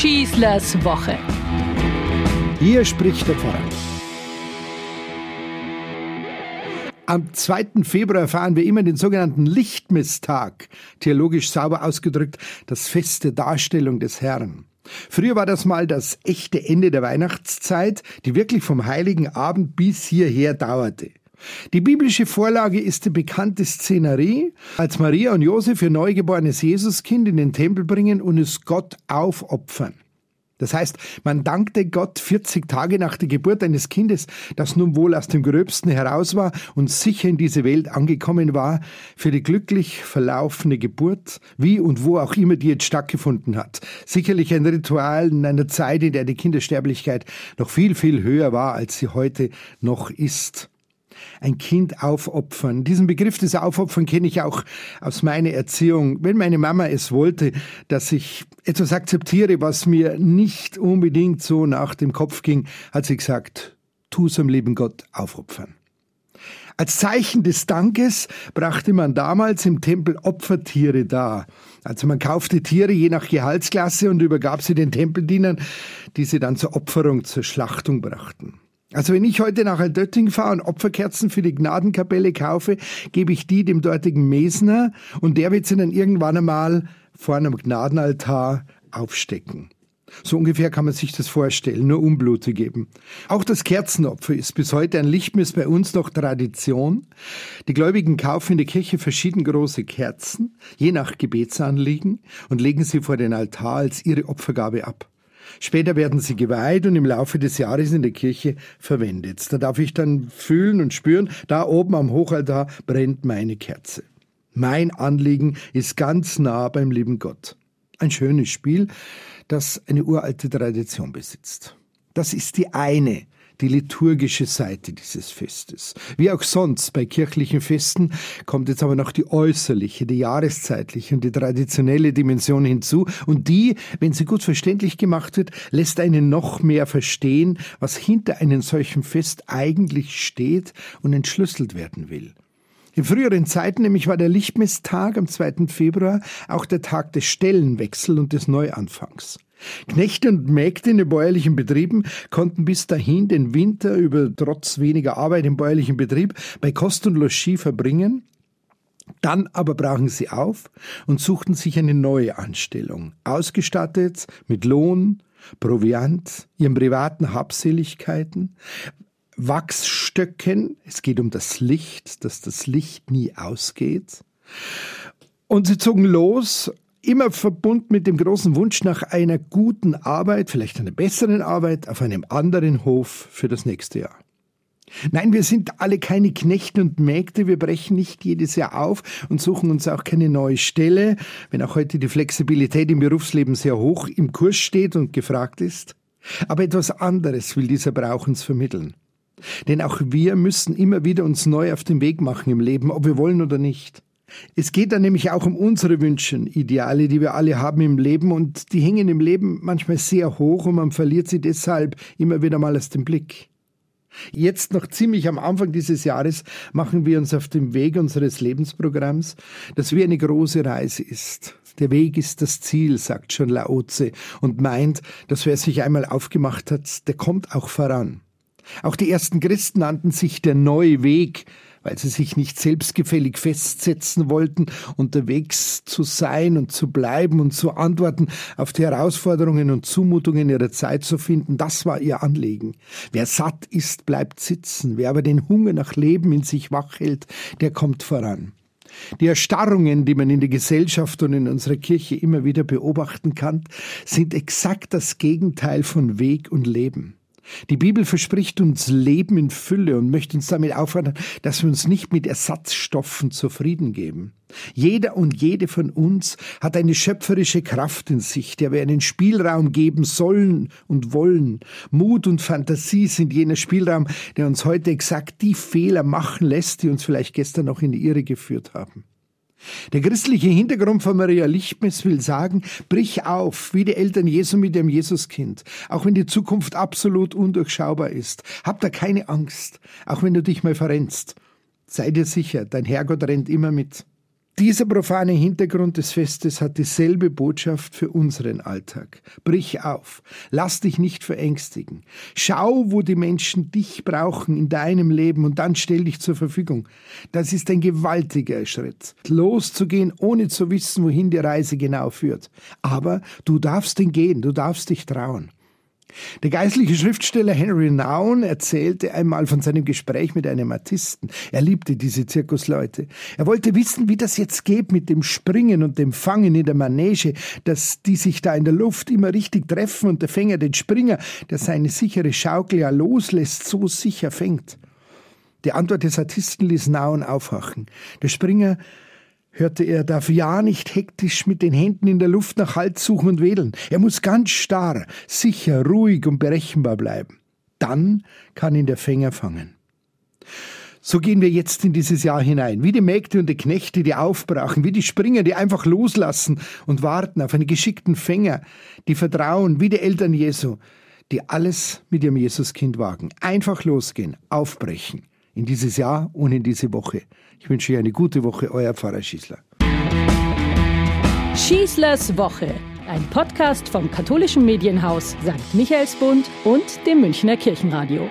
Schießlers Woche. Hier spricht der Pfarrer. Am 2. Februar feiern wir immer den sogenannten Lichtmisstag, theologisch sauber ausgedrückt das Fest der Darstellung des Herrn. Früher war das mal das echte Ende der Weihnachtszeit, die wirklich vom heiligen Abend bis hierher dauerte. Die biblische Vorlage ist die bekannte Szenerie, als Maria und Josef ihr neugeborenes Jesuskind in den Tempel bringen und es Gott aufopfern. Das heißt, man dankte Gott 40 Tage nach der Geburt eines Kindes, das nun wohl aus dem Gröbsten heraus war und sicher in diese Welt angekommen war, für die glücklich verlaufene Geburt, wie und wo auch immer die jetzt stattgefunden hat. Sicherlich ein Ritual in einer Zeit, in der die Kindersterblichkeit noch viel, viel höher war, als sie heute noch ist ein Kind aufopfern. Diesen Begriff des Aufopfern kenne ich auch aus meiner Erziehung. Wenn meine Mama es wollte, dass ich etwas akzeptiere, was mir nicht unbedingt so nach dem Kopf ging, hat sie gesagt, tu es am lieben Gott aufopfern. Als Zeichen des Dankes brachte man damals im Tempel Opfertiere dar. Also man kaufte Tiere je nach Gehaltsklasse und übergab sie den Tempeldienern, die sie dann zur Opferung, zur Schlachtung brachten. Also wenn ich heute nach Altötting fahre und Opferkerzen für die Gnadenkapelle kaufe, gebe ich die dem dortigen Mesner und der wird sie dann irgendwann einmal vor einem Gnadenaltar aufstecken. So ungefähr kann man sich das vorstellen, nur Unblut zu geben. Auch das Kerzenopfer ist bis heute ein Lichtmess bei uns noch Tradition. Die Gläubigen kaufen in der Kirche verschieden große Kerzen, je nach Gebetsanliegen, und legen sie vor den Altar als ihre Opfergabe ab. Später werden sie geweiht und im Laufe des Jahres in der Kirche verwendet. Da darf ich dann fühlen und spüren, da oben am Hochaltar brennt meine Kerze. Mein Anliegen ist ganz nah beim lieben Gott. Ein schönes Spiel, das eine uralte Tradition besitzt. Das ist die eine die liturgische Seite dieses Festes. Wie auch sonst bei kirchlichen Festen kommt jetzt aber noch die äußerliche, die jahreszeitliche und die traditionelle Dimension hinzu und die, wenn sie gut verständlich gemacht wird, lässt einen noch mehr verstehen, was hinter einem solchen Fest eigentlich steht und entschlüsselt werden will. In früheren Zeiten nämlich war der Lichtmesstag am 2. Februar auch der Tag des Stellenwechsel und des Neuanfangs. Knechte und Mägde in den bäuerlichen Betrieben konnten bis dahin den Winter über trotz weniger Arbeit im bäuerlichen Betrieb bei Kost und Logis verbringen. Dann aber brachen sie auf und suchten sich eine neue Anstellung, ausgestattet mit Lohn, Proviant, ihren privaten Habseligkeiten, Wachsstöcken, es geht um das Licht, dass das Licht nie ausgeht. Und sie zogen los immer verbunden mit dem großen Wunsch nach einer guten Arbeit, vielleicht einer besseren Arbeit auf einem anderen Hof für das nächste Jahr. Nein, wir sind alle keine Knechte und Mägde, wir brechen nicht jedes Jahr auf und suchen uns auch keine neue Stelle, wenn auch heute die Flexibilität im Berufsleben sehr hoch im Kurs steht und gefragt ist. Aber etwas anderes will dieser Brauch uns vermitteln. Denn auch wir müssen immer wieder uns neu auf den Weg machen im Leben, ob wir wollen oder nicht. Es geht dann nämlich auch um unsere Wünsche, Ideale, die wir alle haben im Leben und die hängen im Leben manchmal sehr hoch und man verliert sie deshalb immer wieder mal aus dem Blick. Jetzt noch ziemlich am Anfang dieses Jahres machen wir uns auf dem Weg unseres Lebensprogramms, das wie eine große Reise ist. Der Weg ist das Ziel, sagt schon Laoze und meint, dass wer sich einmal aufgemacht hat, der kommt auch voran. Auch die ersten Christen nannten sich der neue Weg, weil sie sich nicht selbstgefällig festsetzen wollten, unterwegs zu sein und zu bleiben und zu antworten auf die Herausforderungen und Zumutungen ihrer Zeit zu finden, das war ihr Anliegen. Wer satt ist, bleibt sitzen, wer aber den Hunger nach Leben in sich wach hält, der kommt voran. Die Erstarrungen, die man in der Gesellschaft und in unserer Kirche immer wieder beobachten kann, sind exakt das Gegenteil von Weg und Leben. Die Bibel verspricht uns Leben in Fülle und möchte uns damit auffordern, dass wir uns nicht mit Ersatzstoffen zufrieden geben. Jeder und jede von uns hat eine schöpferische Kraft in sich, der wir einen Spielraum geben sollen und wollen. Mut und Fantasie sind jener Spielraum, der uns heute exakt die Fehler machen lässt, die uns vielleicht gestern noch in die Irre geführt haben. Der christliche Hintergrund von Maria Lichtmes will sagen, brich auf, wie die Eltern Jesu mit dem Jesuskind, auch wenn die Zukunft absolut undurchschaubar ist. Hab da keine Angst, auch wenn du dich mal verrennst. Sei dir sicher, dein Herrgott rennt immer mit. Dieser profane Hintergrund des Festes hat dieselbe Botschaft für unseren Alltag. Brich auf, lass dich nicht verängstigen. Schau, wo die Menschen dich brauchen in deinem Leben und dann stell dich zur Verfügung. Das ist ein gewaltiger Schritt. Loszugehen, ohne zu wissen, wohin die Reise genau führt. Aber du darfst ihn gehen, du darfst dich trauen. Der geistliche Schriftsteller Henry Naun erzählte einmal von seinem Gespräch mit einem Artisten. Er liebte diese Zirkusleute. Er wollte wissen, wie das jetzt geht mit dem Springen und dem Fangen in der Manege, dass die sich da in der Luft immer richtig treffen und der Fänger den Springer, der seine sichere Schaukel ja loslässt, so sicher fängt. Die Antwort des Artisten ließ Naun aufwachen. Der Springer hörte er, darf ja nicht hektisch mit den Händen in der Luft nach Halt suchen und wedeln. Er muss ganz starr, sicher, ruhig und berechenbar bleiben. Dann kann ihn der Fänger fangen. So gehen wir jetzt in dieses Jahr hinein, wie die Mägde und die Knechte, die aufbrachen, wie die Springer, die einfach loslassen und warten auf einen geschickten Fänger, die vertrauen, wie die Eltern Jesu, die alles mit ihrem Jesuskind wagen. Einfach losgehen, aufbrechen in dieses Jahr und in diese Woche. Ich wünsche Ihnen eine gute Woche, euer Pfarrer Schießler. Schießlers Woche, ein Podcast vom katholischen Medienhaus St. Michaelsbund und dem Münchner Kirchenradio.